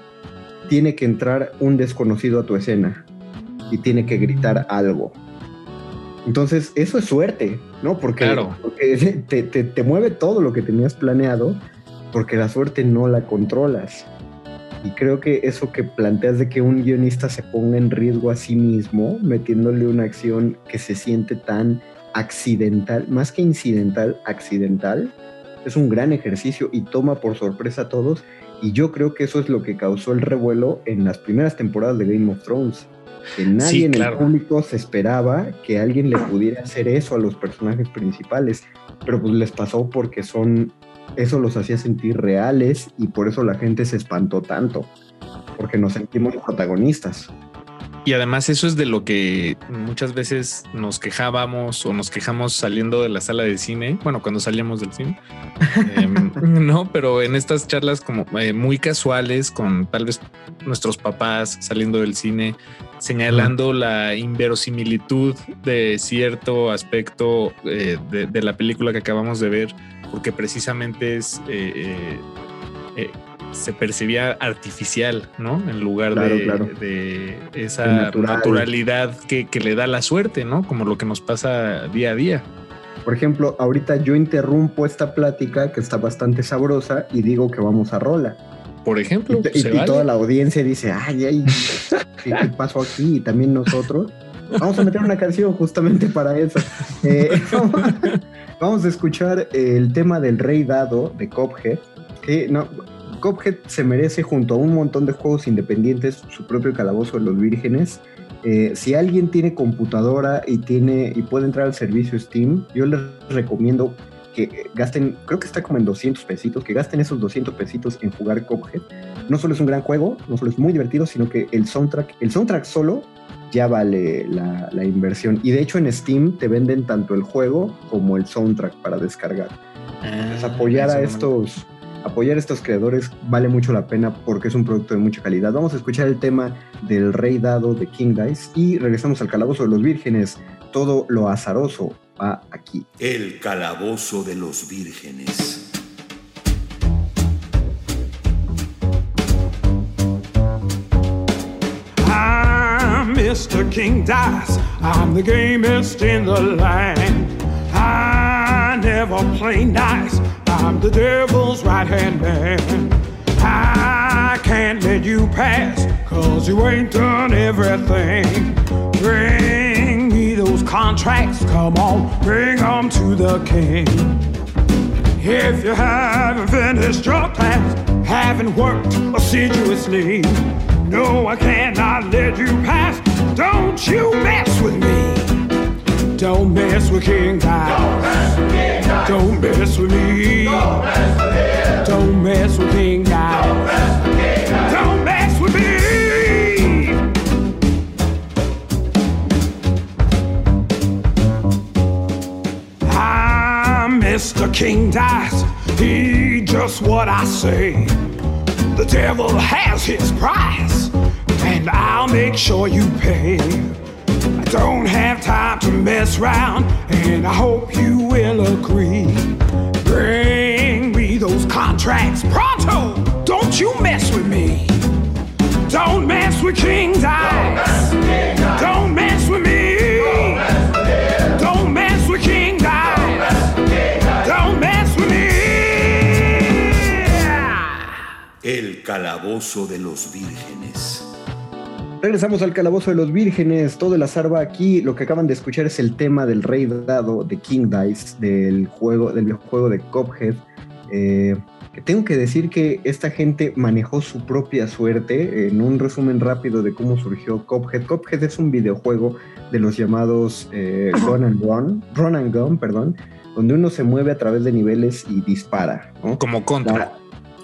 Speaker 3: tiene que entrar un desconocido a tu escena y tiene que gritar algo. Entonces, eso es suerte, ¿no? Porque, te, te mueve todo lo que tenías planeado, porque la suerte no la controlas. Y creo que eso que planteas de que un guionista se ponga en riesgo a sí mismo, metiéndole una acción que se siente tan accidental, más que incidental, accidental, es un gran ejercicio y toma por sorpresa a todos. Y yo creo que eso es lo que causó el revuelo en las primeras temporadas de Game of Thrones. Que nadie en el público se esperaba que alguien le pudiera hacer eso a los personajes principales. Pero pues les pasó porque son eso los hacía sentir reales y por eso la gente se espantó tanto, porque nos sentimos protagonistas.
Speaker 4: Y además eso es de lo que muchas veces nos quejábamos o nos quejamos saliendo de la sala de cine, bueno, cuando salíamos del cine, em, no, pero en estas charlas como eh, muy casuales con tal vez nuestros papás saliendo del cine, señalando la inverosimilitud de cierto aspecto eh, de, la película que acabamos de ver, porque precisamente es... Se percibía artificial, ¿no? En lugar de, esa naturalidad que, le da la suerte, ¿no? Como lo que nos pasa día a día.
Speaker 3: Por ejemplo, ahorita yo interrumpo esta plática que está bastante sabrosa y digo que vamos a rola.
Speaker 4: Por ejemplo.
Speaker 3: Y, toda la audiencia dice, ay, ay, ¿qué, pasó aquí? Y también nosotros. Vamos a meter una canción justamente para eso. Eh, vamos a escuchar el tema del Rey Dado de Cophead. Que no, Cophead se merece junto a un montón de juegos independientes su propio calabozo de los vírgenes. Eh, si alguien tiene computadora y tiene y puede entrar al servicio Steam, yo les recomiendo que gasten, creo que está como en 200 pesitos, que gasten esos 200 pesitos en jugar Cophead. No solo es un gran juego, no solo es muy divertido, sino que el soundtrack, el soundtrack solo ya vale la, inversión. Y de hecho en Steam te venden tanto el juego como el soundtrack para descargar. Ah, apoyar a estos apoyar a estos creadores vale mucho la pena porque es un producto de mucha calidad. Vamos a escuchar el tema del Rey Dado de King Dice y regresamos al Calabozo de los Vírgenes. Todo lo azaroso va aquí.
Speaker 6: El Calabozo de los Vírgenes. I'm Mr. King Dice. I'm the gamest in the land. I never play nice. I'm the devil's right hand man. I can't let you pass, cause you ain't done everything. Bring me those contracts, come on, bring them to the king. If you haven't finished your task, haven't worked assiduously, no, I cannot let you pass. Don't you mess with me. Don't mess with King Guy. Don't mess with me. Don't mess with him. Don't mess with King Guy. Don't mess with King. Don't mess with me. Ah, I'm Mr. King Dice. He just what I say. The devil has his price, and I'll make sure you pay. I don't have time to mess around, and I hope you will agree. Contracts pronto. Don't you mess with me. Don't mess with King Dice. Don't mess with me. Don't mess with King Dice. Don't mess with me. El calabozo de los vírgenes.
Speaker 3: Regresamos al calabozo de los vírgenes, todo el azar va aquí. Lo que acaban de escuchar es el tema del rey dado de King Dice, del juego, del videojuego de Cophead. Eh, tengo que decir que esta gente manejó su propia suerte. En un resumen rápido de cómo surgió Cophead. Cophead es un videojuego de los llamados eh, Run and Run, Run and Gun, perdón, donde uno se mueve a través de niveles y dispara.
Speaker 4: Como contra.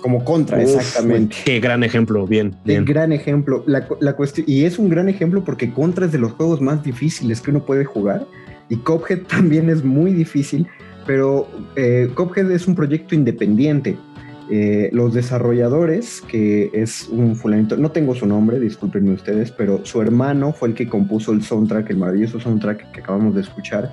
Speaker 3: Como contra, exactamente.
Speaker 5: Qué gran ejemplo, bien.
Speaker 3: Qué gran ejemplo. La, cuestión, y es un gran ejemplo porque contra es de los juegos más difíciles que uno puede jugar. Y Cophead también es muy difícil, pero eh, Cophead es un proyecto independiente. Eh, los desarrolladores, que es un fulanito, no tengo su nombre, discúlpenme ustedes, pero su hermano fue el que compuso el soundtrack, el maravilloso soundtrack que acabamos de escuchar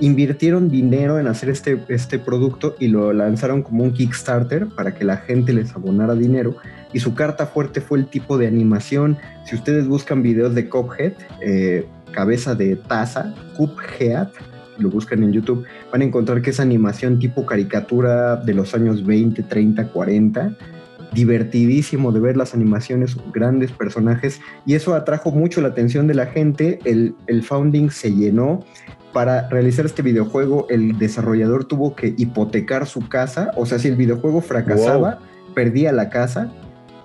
Speaker 3: invirtieron dinero en hacer este, este producto y lo lanzaron como un Kickstarter para que la gente les abonara dinero. Y su carta fuerte fue el tipo de animación. Si ustedes buscan videos de Cuphead, eh, cabeza de taza, Cuphead, lo buscan en YouTube, van a encontrar que es animación tipo caricatura de los años 20, 30, 40 divertidísimo de ver las animaciones, grandes personajes, y eso atrajo mucho la atención de la gente. El, el founding se llenó, para realizar este videojuego el desarrollador tuvo que hipotecar su casa, o sea, si el videojuego fracasaba, perdía la casa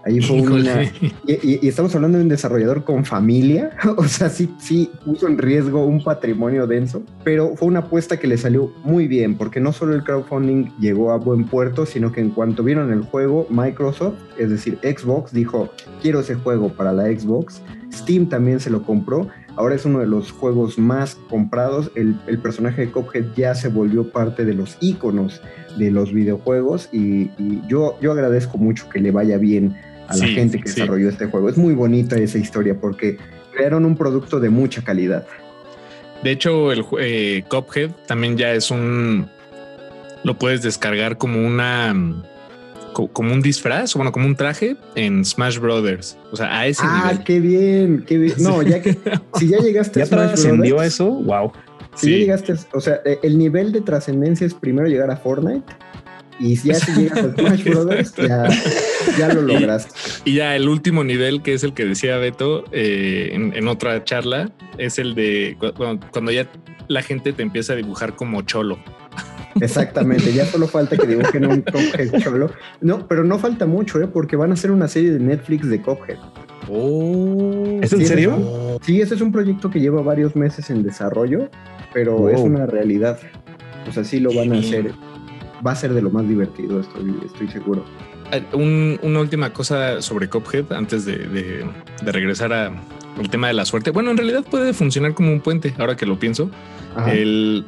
Speaker 3: Ahí fue una. Y, estamos hablando de un desarrollador con familia. O sea, sí, sí puso en riesgo un patrimonio denso, pero fue una apuesta que le salió muy bien, porque no solo el crowdfunding llegó a buen puerto, sino que en cuanto vieron el juego, Microsoft, es decir, Xbox, dijo: Quiero ese juego para la Xbox. Steam también se lo compró. Ahora es uno de los juegos más comprados. El, personaje de Cuphead ya se volvió parte de los iconos de los videojuegos y, yo, yo agradezco mucho que le vaya bien a la gente que desarrolló este juego. Es muy bonita esa historia porque crearon un producto de mucha calidad.
Speaker 4: De hecho, el eh, Cuphead también ya es un. Lo puedes descargar como una. Como un disfraz, o bueno, como un traje en Smash Brothers. O sea, a ese
Speaker 3: ah, qué bien, qué bien. No, ya que si ya llegaste
Speaker 5: a Smash Brothers. a eso? Wow.
Speaker 3: Si ya llegaste, o sea, el nivel de trascendencia es primero llegar a Fortnite y si ya si llegas a Smash Brothers, ya, lo lograste.
Speaker 4: Y, ya el último nivel, que es el que decía Beto eh, en, otra charla, es el de cuando, ya la gente te empieza a dibujar como cholo.
Speaker 3: Exactamente, ya solo falta que dibujen un Cophead cholo. No, pero no falta mucho, ¿eh? porque van a hacer una serie de Netflix de Cophead.
Speaker 5: Oh, ¿Es en serio?
Speaker 3: sí, ese es un proyecto que lleva varios meses en desarrollo, pero es una realidad. O sea, sí lo van a hacer va a ser de lo más divertido, estoy, estoy seguro.
Speaker 4: Eh, una última cosa sobre Cophead antes de, regresar al tema de la suerte. Bueno, en realidad puede funcionar como un puente, ahora que lo pienso. El,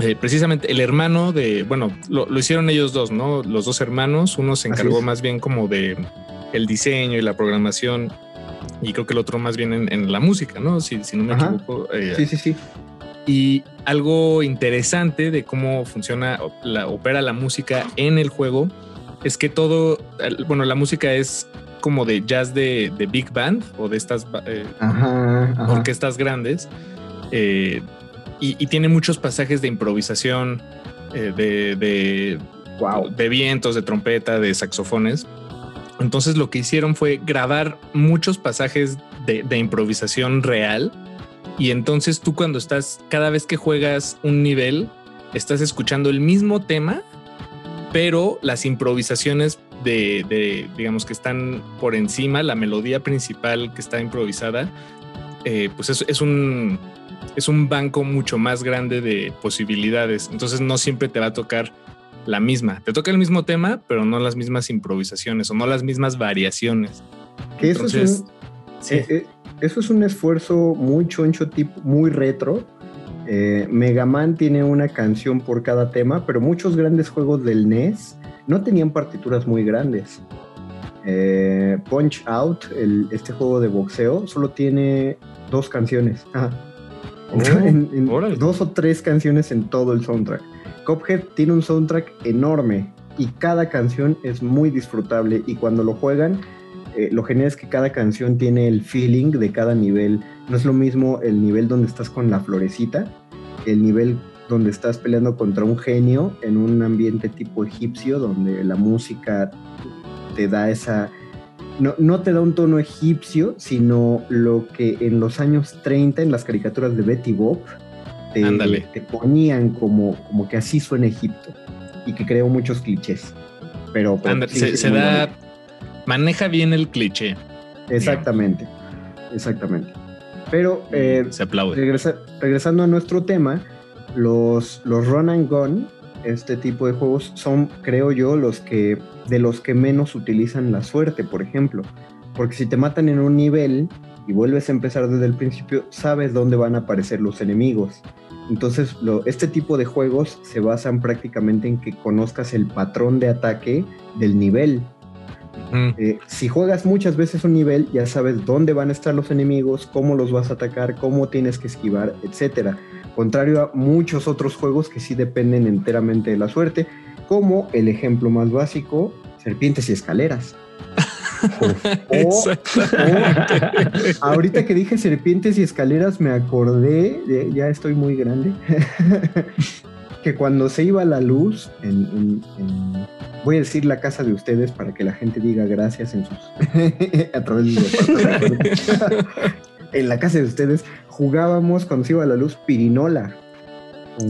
Speaker 4: eh, precisamente el hermano de, bueno, lo, hicieron ellos dos, ¿no? Los dos hermanos, uno se encargó más bien como de el diseño y la programación y creo que el otro más bien en, la música, ¿no? Si, si no me equivoco.
Speaker 3: Eh, sí, sí, sí.
Speaker 4: Y algo interesante de cómo funciona, la, opera la música en el juego es que todo, bueno, la música es como de jazz de, big band o de estas eh, orquestas grandes eh, y, tiene muchos pasajes de improvisación, eh, de, de, de vientos, de trompeta, de saxofones. Entonces lo que hicieron fue grabar muchos pasajes de improvisación real y entonces tú cuando estás, cada vez que juegas un nivel, estás escuchando el mismo tema, pero las improvisaciones de, digamos, que están por encima, la melodía principal que está improvisada, eh, pues es, es, un, es un banco mucho más grande de posibilidades. Entonces no siempre te va a tocar la misma. Te toca el mismo tema, pero no las mismas improvisaciones o no las mismas variaciones.
Speaker 3: Que eso es eh, eh, eso es un esfuerzo muy choncho, tipo, muy retro. Eh, Mega Man tiene una canción por cada tema, pero muchos grandes juegos del NES no tenían partituras muy grandes. Eh, Punch Out, este juego de boxeo, solo tiene dos canciones. Oh, dos o tres canciones en todo el soundtrack. Cuphead tiene un soundtrack enorme y cada canción es muy disfrutable y cuando lo juegan eh, lo genial es que cada canción tiene el feeling de cada nivel. No es lo mismo el nivel donde estás con la florecita, el nivel donde estás peleando contra un genio en un ambiente tipo egipcio, donde la música te da esa... No, no te da un tono egipcio, sino lo que en los años 30 en las caricaturas de Betty Bob te, te ponían como, como que así suena Egipto y que creó muchos clichés. Pero,
Speaker 4: se, da, maneja bien el cliché.
Speaker 3: Exactamente, exactamente. Pero eh,
Speaker 4: se aplaude.
Speaker 3: regresando a nuestro tema, los, los run and gun, este tipo de juegos, son, creo yo, los que de los que menos utilizan la suerte, por ejemplo. Porque si te matan en un nivel y vuelves a empezar desde el principio, sabes dónde van a aparecer los enemigos. Entonces, este tipo de juegos se basan prácticamente en que conozcas el patrón de ataque del nivel. Eh, si juegas muchas veces un nivel, ya sabes dónde van a estar los enemigos, cómo los vas a atacar, cómo tienes que esquivar, etcétera. Contrario a muchos otros juegos que sí dependen enteramente de la suerte, como el ejemplo más básico, serpientes y escaleras. ahorita que dije serpientes y escaleras me acordé, ya estoy muy grande, que cuando se iba la luz en voy a decir la casa de ustedes para que la gente diga gracias en sus a través de en la casa de ustedes jugábamos cuando se iba a la luz pirinola.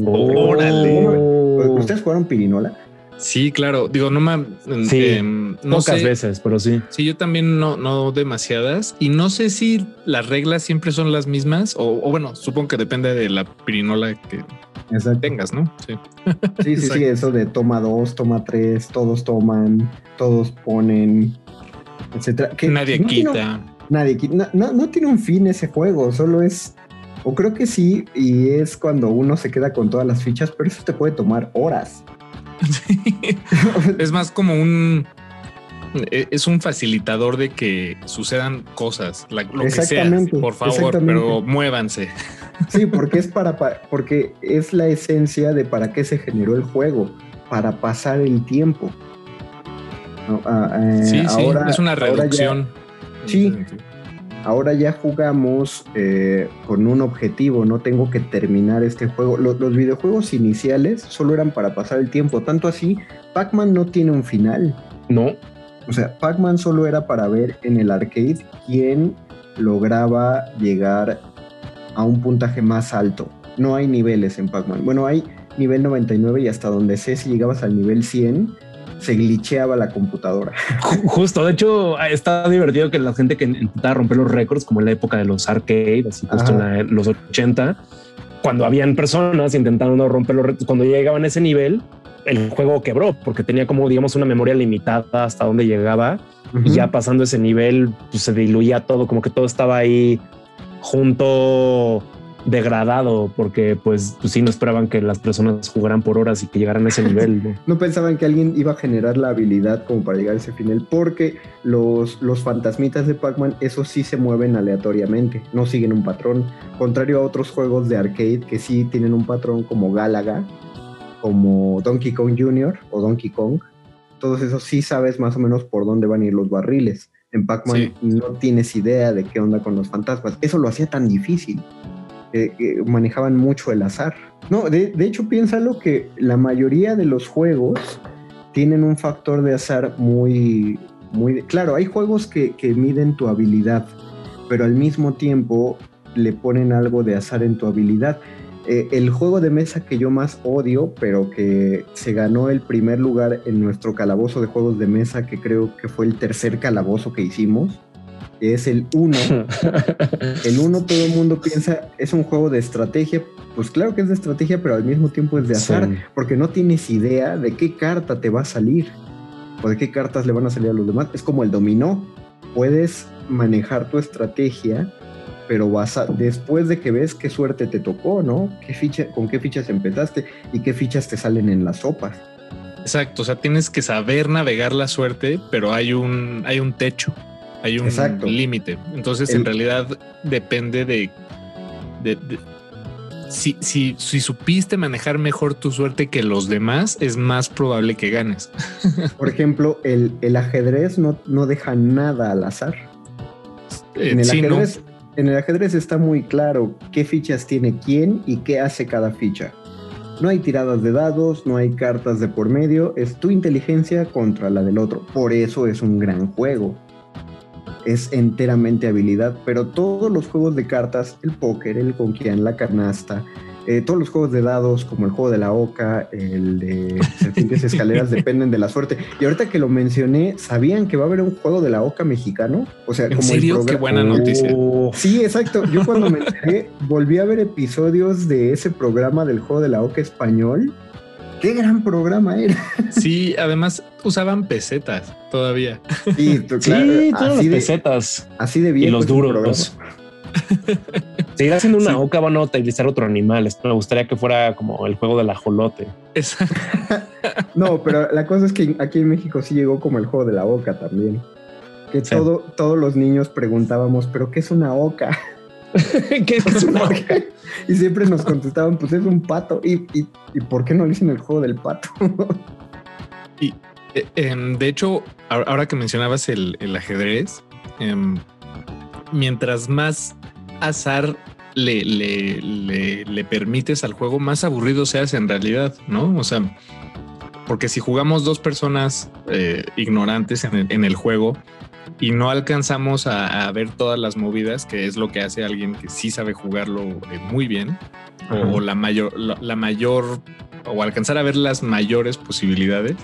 Speaker 4: ¡Órale!
Speaker 3: ¿Ustedes jugaron pirinola?
Speaker 4: Sí, claro. Digo, no me.
Speaker 5: Sí, em, pocas veces, pero sí.
Speaker 4: Sí, yo también no, no demasiadas. Y no sé si las reglas siempre son las mismas o, bueno, supongo que depende de la pirinola que tengas, ¿no?
Speaker 3: Sí, sí, sí, sí, eso de toma dos, toma tres, todos toman, todos ponen, etcétera.
Speaker 4: nadie quita.
Speaker 3: nadie quita. No, no tiene un fin ese juego, solo es. O creo que sí, y es cuando uno se queda con todas las fichas, pero eso te puede tomar horas.
Speaker 4: es más como un e, es un facilitador de que sucedan cosas, lo que sea, por favor, pero muévanse.
Speaker 3: Sí, porque es para, porque es la esencia de para qué se generó el juego, para pasar el tiempo.
Speaker 4: Ah, eh, sí, sí, es una reducción.
Speaker 3: sí, ahora ya jugamos eh, con un objetivo, no tengo que terminar este juego. Los, videojuegos iniciales solo eran para pasar el tiempo, tanto así, Pac-Man no tiene un final.
Speaker 5: No.
Speaker 3: O sea, Pac-Man solo era para ver en el arcade quién lograba llegar a un puntaje más alto. No hay niveles en Pac-Man. Bueno, hay nivel 99 y hasta donde sé si llegabas al nivel 100 se glitcheaba la computadora.
Speaker 5: Justo, de hecho, está divertido que la gente que intentaba romper los récords, como en la época de los arcades, así justo en los 80, cuando habían personas intentando romper los récords, cuando llegaban a ese nivel, el juego quebró porque tenía como, digamos, una memoria limitada hasta donde llegaba. Y ya pasando ese nivel, pues se diluía todo, como que todo estaba ahí junto degradado porque pues, pues, sí no esperaban que las personas jugaran por horas y que llegaran a ese nivel.
Speaker 3: ¿no? pensaban que alguien iba a generar la habilidad como para llegar a ese final porque los, los fantasmitas de Pac-Man esos sí se mueven aleatoriamente, no siguen un patrón, contrario a otros juegos de arcade que sí tienen un patrón como Galaga, como Donkey Kong Jr. o Donkey Kong. Todos esos sí sabes más o menos por dónde van a ir los barriles. En Pac-Man no tienes idea de qué onda con los fantasmas. Eso lo hacía tan difícil manejaban mucho el azar. No, de, hecho piénsalo que la mayoría de los juegos tienen un factor de azar muy, muy... Claro, hay juegos que, miden tu habilidad, pero al mismo tiempo le ponen algo de azar en tu habilidad. Eh, el juego de mesa que yo más odio, pero que se ganó el primer lugar en nuestro calabozo de juegos de mesa, que creo que fue el tercer calabozo que hicimos, es el 1. el 1 todo el mundo piensa es un juego de estrategia. Pues claro que es de estrategia, pero al mismo tiempo es de azar, porque no tienes idea de qué carta te va a salir o de qué cartas le van a salir a los demás. Es como el dominó. Puedes manejar tu estrategia, pero vas a, después de que ves qué suerte te tocó, ¿no? ¿Qué ficha, con qué fichas empezaste y qué fichas te salen en las sopas.
Speaker 4: Exacto, o sea, tienes que saber navegar la suerte, pero hay un, hay un techo. Hay un límite. Entonces, en realidad depende de, si, si, si, supiste manejar mejor tu suerte que los demás, es más probable que ganes.
Speaker 3: Por ejemplo, el, el ajedrez no, no, deja nada al azar. Eh, en, el ajedrez, en el ajedrez está muy claro qué fichas tiene quién y qué hace cada ficha. No hay tiradas de dados, no hay cartas de por medio, es tu inteligencia contra la del otro. Por eso es un gran juego es enteramente habilidad, pero todos los juegos de cartas, el póker, el conquian, la canasta, eh, todos los juegos de dados, como el juego de la oca, el de serpientes escaleras, dependen de la suerte. Y ahorita que lo mencioné, ¿sabían que va a haber un juego de la oca mexicano?
Speaker 4: O sea, como serio? Qué buena noticia.
Speaker 3: Oh. Sí, exacto. Yo cuando me enteré, volví a ver episodios de ese programa del juego de la oca español Qué gran programa era.
Speaker 4: Sí, además usaban pesetas todavía.
Speaker 5: Sí, sí todas las pesetas.
Speaker 3: Así de bien.
Speaker 5: Y los duros. Seguir haciendo una oca van a utilizar otro animal. Me gustaría que fuera como el juego del ajolote.
Speaker 3: no, pero la cosa es que aquí en México sí llegó como el juego de la oca también. Que todo, todos los niños preguntábamos, ¿pero qué es una oca?
Speaker 5: ¿Qué es una oca?
Speaker 3: Y siempre nos contestaban, pues es un pato. ¿Y, y, por qué no le dicen el juego del pato?
Speaker 4: y eh, em, de hecho, ahora que mencionabas el, ajedrez, em, mientras más azar le, le, le, permites al juego, más aburrido se hace en realidad, ¿no? O sea, porque si jugamos dos personas eh, ignorantes en en el juego, y no alcanzamos a, ver todas las movidas, que es lo que hace alguien que sí sabe jugarlo eh, muy bien, o, la mayor, la, mayor o alcanzar a ver las mayores posibilidades,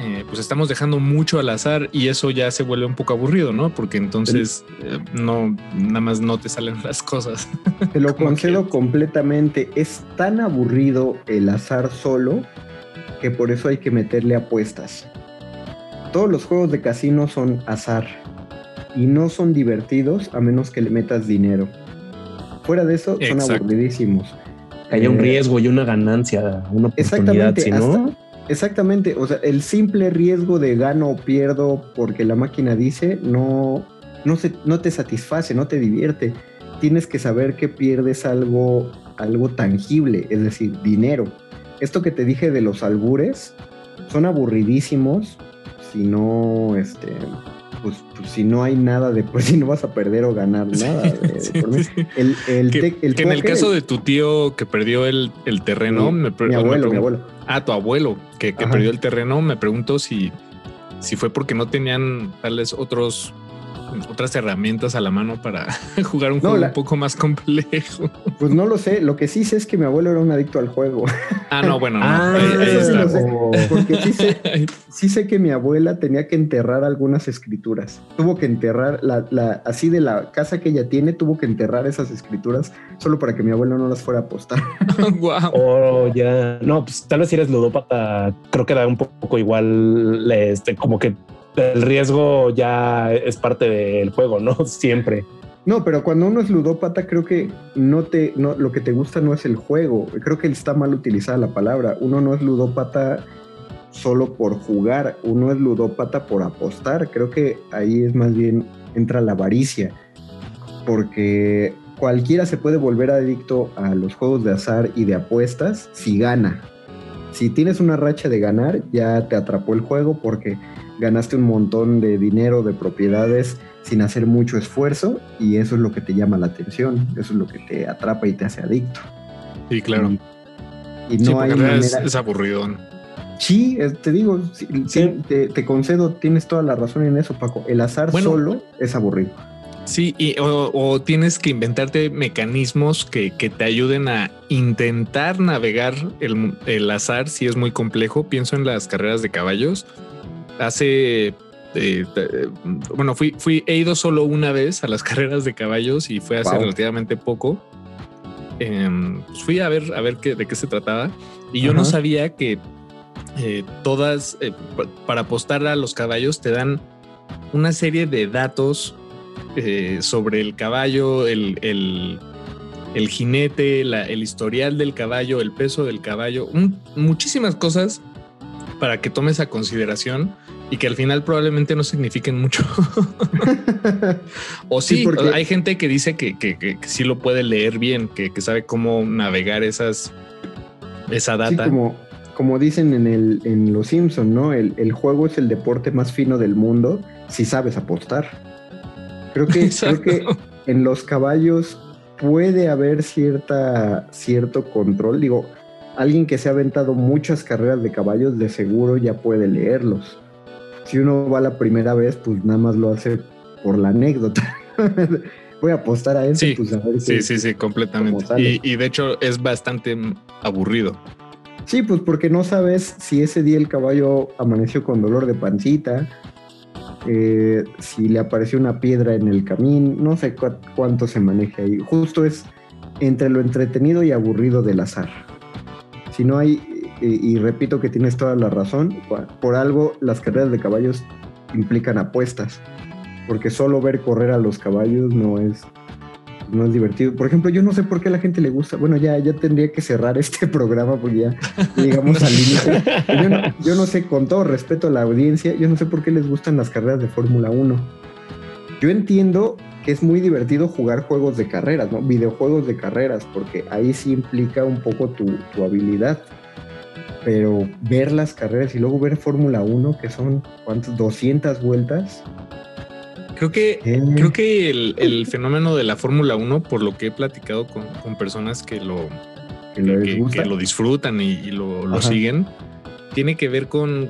Speaker 4: eh, pues estamos dejando mucho al azar y eso ya se vuelve un poco aburrido, ¿no? Porque entonces eh, no, nada más no te salen las cosas.
Speaker 3: Te lo concedo completamente. Es tan aburrido el azar solo que por eso hay que meterle apuestas. Todos los juegos de casino son azar y no son divertidos a menos que le metas dinero. Fuera de eso, son aburridísimos.
Speaker 5: Hay un eh, riesgo y una ganancia, una oportunidad,
Speaker 3: exactamente, ¿no? Exactamente, o sea, el simple riesgo de gano o pierdo porque la máquina dice no, no, se, no te satisface, no te divierte. Tienes que saber que pierdes algo, algo tangible, es decir, dinero. Esto que te dije de los albures son aburridísimos si no, este, pues, pues, si no hay nada de pues si no vas a perder o ganar nada.
Speaker 4: El, que, en el caso de tu tío que perdió el, terreno,
Speaker 3: mi, abuelo, mi abuelo.
Speaker 4: Ah, tu abuelo que, perdió el terreno, me pregunto si, si fue porque no tenían tales otros otras herramientas a la mano para jugar un juego un poco más complejo.
Speaker 3: Pues no lo sé. Lo que sí sé es que mi abuelo era un adicto al juego.
Speaker 4: Ah, no, bueno, no.
Speaker 3: Ah, sí lo sé. Porque sí sé, que mi abuela tenía que enterrar algunas escrituras. Tuvo que enterrar, la, así de la casa que ella tiene, tuvo que enterrar esas escrituras solo para que mi abuelo no las fuera a apostar.
Speaker 5: wow. Oh, ya. No, pues tal vez si eres ludópata, creo que da un poco igual, este, como que el riesgo ya es parte del juego, ¿no? Siempre.
Speaker 3: No, pero cuando uno es ludópata, creo que no te, no, lo que te gusta no es el juego. Creo que está mal utilizada la palabra. Uno no es ludópata solo por jugar, uno es ludópata por apostar. Creo que ahí es más bien entra la avaricia, porque cualquiera se puede volver adicto a los juegos de azar y de apuestas si gana. Si tienes una racha de ganar, ya te atrapó el juego porque ganaste un montón de dinero, de propiedades sin hacer mucho esfuerzo y eso es lo que te llama la atención, eso es lo que te atrapa y te hace adicto.
Speaker 4: Sí, claro. Y, no hay manera... es, es aburridón.
Speaker 3: Sí, te digo, Te, concedo, tienes toda la razón en eso, Paco. El azar solo es aburrido.
Speaker 4: Sí, y, o, tienes que inventarte mecanismos que, te ayuden a intentar navegar el, el, azar si es muy complejo. Pienso en las carreras de caballos hace eh, bueno, fui, fui, he ido solo una vez a las carreras de caballos y fue hace relativamente poco. Em, pues fui a ver, a ver qué, de qué se trataba. Y yo no sabía que eh, todas, eh, para apostar a los caballos te dan una serie de datos sobre el caballo, el, el, jinete, el historial del caballo, el peso del caballo, muchísimas cosas para que tomes a consideración y que al final probablemente no signifiquen mucho. o sí, porque... hay gente que dice que, que, sí lo puede leer bien, que, sabe cómo navegar esas esa data.
Speaker 3: como, como dicen en el en Los Simpson, ¿no? El, juego es el deporte más fino del mundo si sabes apostar. Creo que, creo que en los caballos puede haber cierta, cierto control. Digo, alguien que se ha aventado muchas carreras de caballos de seguro ya puede leerlos si uno va la primera vez, pues nada más lo hace por la anécdota. Voy a apostar a eso.
Speaker 4: Sí,
Speaker 3: pues a
Speaker 4: ver sí, sí, sí, completamente. Y, de hecho es bastante aburrido.
Speaker 3: Sí, pues porque no sabes si ese día el caballo amaneció con dolor de pancita, eh, si le apareció una piedra en el camino, no sé cuánto se maneja ahí. Justo es entre lo entretenido y aburrido del azar. Si no hay y, repito que tienes toda la razón, por algo las carreras de caballos implican apuestas, porque solo ver correr a los caballos no es, no es divertido. Por ejemplo, yo no sé por qué a la gente le gusta, bueno, ya, ya tendría que cerrar este programa porque ya llegamos al límite. Yo no, yo no sé, con todo respeto a la audiencia, yo no sé por qué les gustan las carreras de Fórmula 1. Yo entiendo que es muy divertido jugar juegos de carreras, ¿no? Videojuegos de carreras, porque ahí sí implica un poco tu, tu habilidad pero ver las carreras y luego ver Fórmula 1, que son, ¿cuántas? 200 vueltas.
Speaker 4: Creo que, eh. creo que el, fenómeno de la Fórmula 1, por lo que he platicado con, personas que lo, que, lo disfrutan y, lo, siguen, tiene que ver con...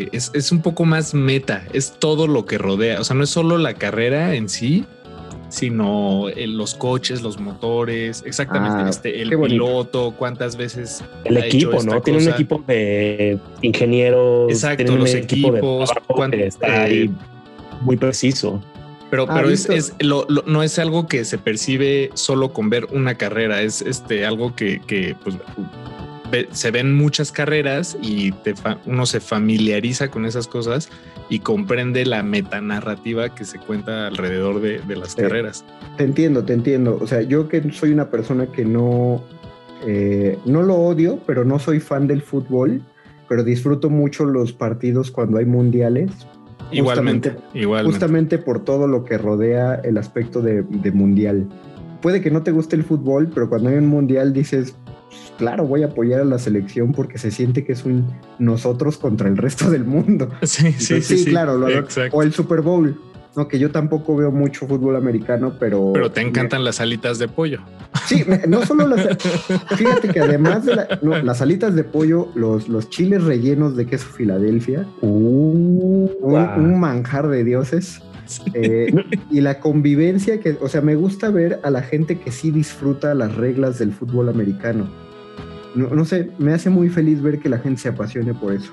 Speaker 4: Eh, es, es un poco más meta, es todo lo que rodea, o sea, no es solo la carrera en sí, sino eh, los coches, los motores, exactamente, ah, este, el piloto, cuántas veces.
Speaker 5: El equipo, ¿no? Tiene un equipo de ingenieros.
Speaker 4: Exacto, los equipos.
Speaker 5: está ahí muy preciso.
Speaker 4: Pero, ah, pero es, es no es algo que se percibe solo con ver una carrera, es este algo que, que pues, se ven muchas carreras y uno se familiariza con esas cosas y comprende la metanarrativa que se cuenta alrededor de, las carreras.
Speaker 3: Te entiendo, te entiendo. O sea, yo que soy una persona que no, eh, no lo odio, pero no soy fan del fútbol, pero disfruto mucho los partidos cuando hay mundiales.
Speaker 4: Igualmente, igualmente.
Speaker 3: Justamente por todo lo que rodea el aspecto de, de mundial. Puede que no te guste el fútbol, pero cuando hay un mundial dices, claro, voy a apoyar a la selección porque se siente que es un nosotros contra el resto del mundo.
Speaker 4: Sí, sí, sí,
Speaker 3: claro. o el Super Bowl. No, que yo tampoco veo mucho fútbol americano, pero.
Speaker 4: Pero te encantan las alitas de pollo.
Speaker 3: Sí, no solo las. Fíjate que además de las alitas de pollo, los, los chiles rellenos de queso Filadelfia, uh, un, manjar de dioses. Eh, y la convivencia que, o sea, me gusta ver a la gente que sí disfruta las reglas del fútbol americano no, sé, me hace muy feliz ver que la gente se apasione por eso.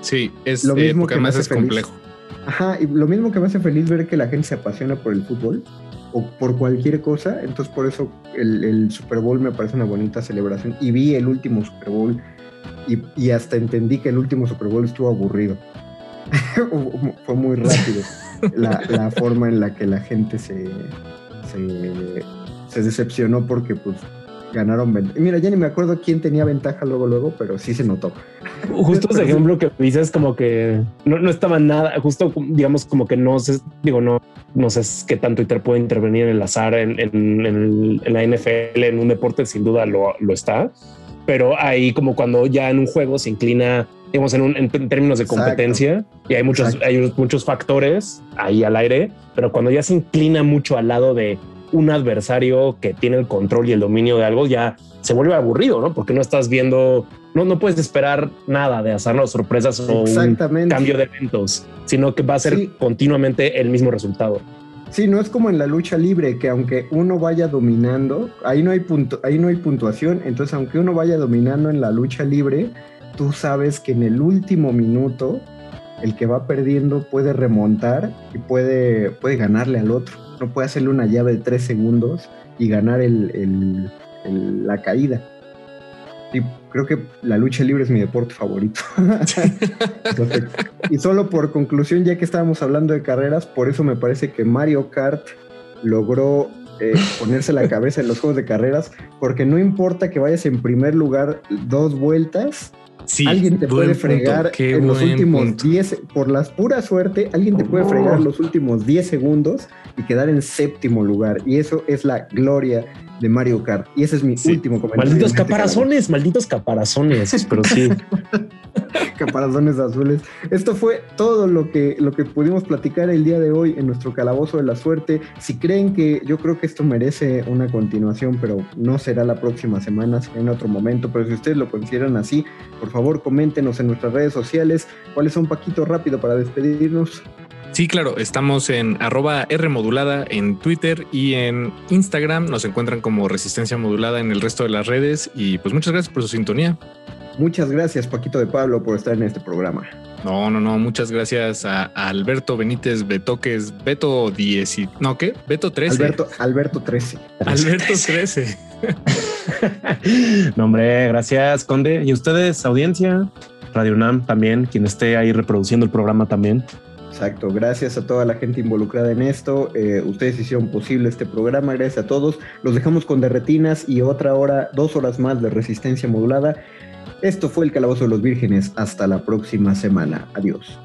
Speaker 4: Sí, es lo mismo que más es complejo.
Speaker 3: Ajá, y lo mismo que me hace feliz ver que la gente se apasiona por el fútbol o por cualquier cosa, entonces por eso el, Super Bowl me parece una bonita celebración y vi el último Super Bowl y, hasta entendí que el último Super Bowl estuvo aburrido. Fue muy rápido la, forma en la que la gente se, se, se decepcionó porque pues ganaron Mira, ya ni me acuerdo quién tenía ventaja luego, luego, pero sí se notó.
Speaker 5: Justo ese ejemplo que dices como que no, no estaba nada, justo digamos como que no sé, digo, no, no sé qué tanto Twitter puede intervenir en el azar en, en, la NFL, en un deporte sin duda lo, lo, está, pero ahí como cuando ya en un juego se inclina, digamos, en, un, en términos de competencia y hay muchos, hay muchos factores ahí al aire, pero cuando ya se inclina mucho al lado de un adversario que tiene el control y el dominio de algo ya se vuelve aburrido, ¿no? Porque no estás viendo, no, no puedes esperar nada de hacernos sorpresas o un cambio de eventos, sino que va a ser continuamente el mismo resultado.
Speaker 3: Sí, no es como en la lucha libre, que aunque uno vaya dominando, ahí no hay punto, ahí no hay puntuación, entonces aunque uno vaya dominando en la lucha libre, tú sabes que en el último minuto el que va perdiendo puede remontar y puede, puede ganarle al otro no puede hacerle una llave de tres segundos y ganar la caída. Y creo que la lucha libre es mi deporte favorito. y solo por conclusión, ya que estábamos hablando de carreras, por eso me parece que Mario Kart logró eh, ponerse la cabeza en los juegos de carreras, porque no importa que vayas en primer lugar dos vueltas, alguien te puede fregar en los últimos 10, por la pura suerte, alguien te puede fregar los últimos 10 segundos y quedar en séptimo lugar. Y eso es la gloria de Mario Kart. Y ese es mi último comentario.
Speaker 5: Malditos caparazones, malditos caparazones, pero sí.
Speaker 3: caparazones azules. Esto fue todo lo que, lo que pudimos platicar el día de hoy en nuestro calabozo de la suerte. Si creen que yo creo que esto merece una continuación, pero no será la próxima semana, será en otro momento. Pero si ustedes lo consideran así, por favor coméntenos en nuestras redes sociales. ¿Cuáles son, Paquito, rápido para despedirnos?
Speaker 4: Sí, claro, estamos en arroba R modulada en Twitter y en Instagram. Nos encuentran como Resistencia Modulada en el resto de las redes. Y pues muchas gracias por su sintonía.
Speaker 3: Muchas gracias, Paquito de Pablo, por estar en este programa.
Speaker 4: No, no, no. Muchas gracias a, Alberto Benítez Betoques, Beto 10. ¿No qué? Beto 13.
Speaker 3: Alberto, Alberto 13.
Speaker 4: Alberto 13.
Speaker 5: no, hombre, gracias, Conde. Y ustedes, audiencia, Radio UNAM también, quien esté ahí reproduciendo el programa también.
Speaker 3: Exacto, gracias a toda la gente involucrada en esto. Eh, ustedes hicieron posible este programa, gracias a todos. Los dejamos con derretinas y otra hora, dos horas más de resistencia modulada. Esto fue el Calabozo de los Vírgenes. Hasta la próxima semana. Adiós.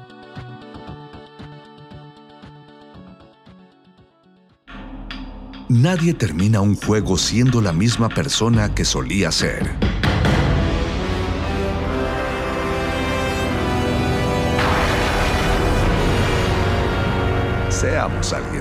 Speaker 1: Nadie termina un juego siendo la misma persona que solía ser. Seamos alguien.